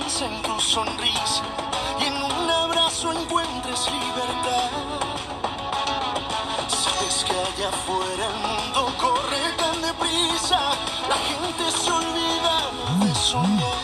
en tu sonrisa y en un abrazo encuentres libertad. Sabes que allá afuera el mundo corre tan deprisa, la gente se olvida de soñar.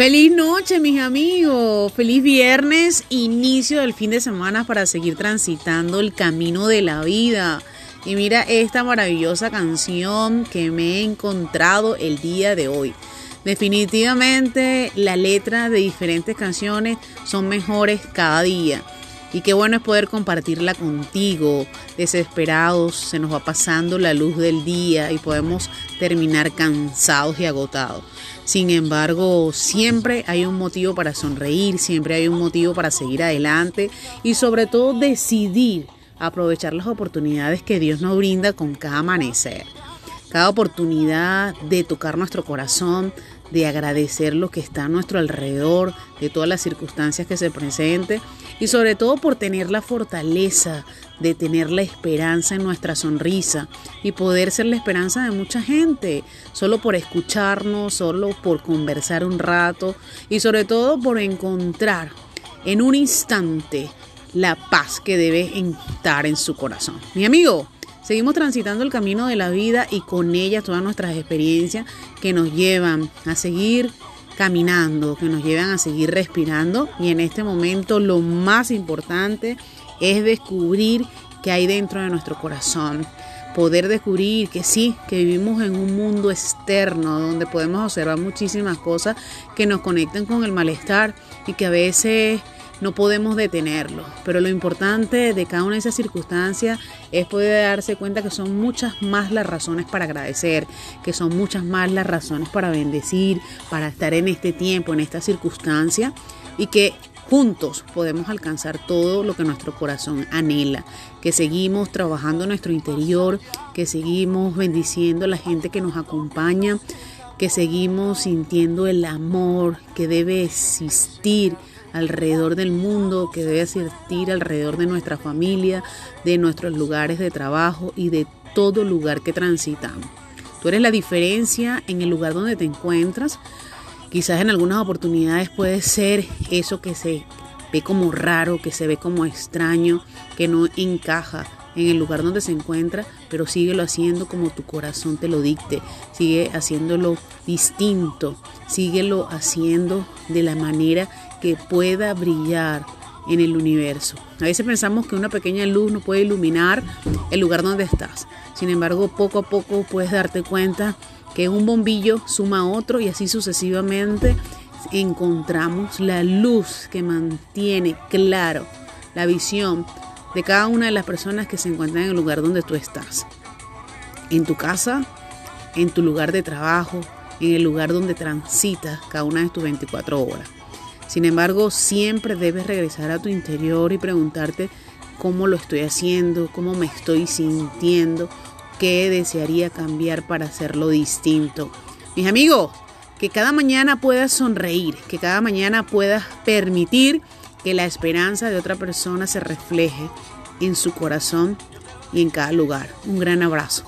Feliz noche, mis amigos. Feliz viernes, inicio del fin de semana para seguir transitando el camino de la vida. Y mira esta maravillosa canción que me he encontrado el día de hoy. Definitivamente la letra de diferentes canciones son mejores cada día. Y qué bueno es poder compartirla contigo. Desesperados, se nos va pasando la luz del día y podemos terminar cansados y agotados. Sin embargo, siempre hay un motivo para sonreír, siempre hay un motivo para seguir adelante y sobre todo decidir aprovechar las oportunidades que Dios nos brinda con cada amanecer. Cada oportunidad de tocar nuestro corazón, de agradecer lo que está a nuestro alrededor, de todas las circunstancias que se presenten y sobre todo por tener la fortaleza de tener la esperanza en nuestra sonrisa y poder ser la esperanza de mucha gente, solo por escucharnos, solo por conversar un rato y sobre todo por encontrar en un instante la paz que debe estar en su corazón. Mi amigo, Seguimos transitando el camino de la vida y con ella todas nuestras experiencias que nos llevan a seguir caminando, que nos llevan a seguir respirando. Y en este momento lo más importante es descubrir qué hay dentro de nuestro corazón. Poder descubrir que sí, que vivimos en un mundo externo donde podemos observar muchísimas cosas que nos conectan con el malestar y que a veces no podemos detenerlo. Pero lo importante de cada una de esas circunstancias es poder darse cuenta que son muchas más las razones para agradecer, que son muchas más las razones para bendecir, para estar en este tiempo, en esta circunstancia y que juntos podemos alcanzar todo lo que nuestro corazón anhela, que seguimos trabajando nuestro interior, que seguimos bendiciendo a la gente que nos acompaña, que seguimos sintiendo el amor que debe existir alrededor del mundo, que debe existir alrededor de nuestra familia, de nuestros lugares de trabajo y de todo lugar que transitamos. Tú eres la diferencia en el lugar donde te encuentras. Quizás en algunas oportunidades puede ser eso que se ve como raro, que se ve como extraño, que no encaja en el lugar donde se encuentra, pero síguelo haciendo como tu corazón te lo dicte, sigue haciéndolo distinto, síguelo haciendo de la manera que pueda brillar en el universo. A veces pensamos que una pequeña luz no puede iluminar el lugar donde estás. Sin embargo, poco a poco puedes darte cuenta que un bombillo suma a otro y así sucesivamente encontramos la luz que mantiene claro la visión de cada una de las personas que se encuentran en el lugar donde tú estás. En tu casa, en tu lugar de trabajo, en el lugar donde transitas cada una de tus 24 horas. Sin embargo, siempre debes regresar a tu interior y preguntarte cómo lo estoy haciendo, cómo me estoy sintiendo, qué desearía cambiar para hacerlo distinto. Mis amigos, que cada mañana puedas sonreír, que cada mañana puedas permitir que la esperanza de otra persona se refleje en su corazón y en cada lugar. Un gran abrazo.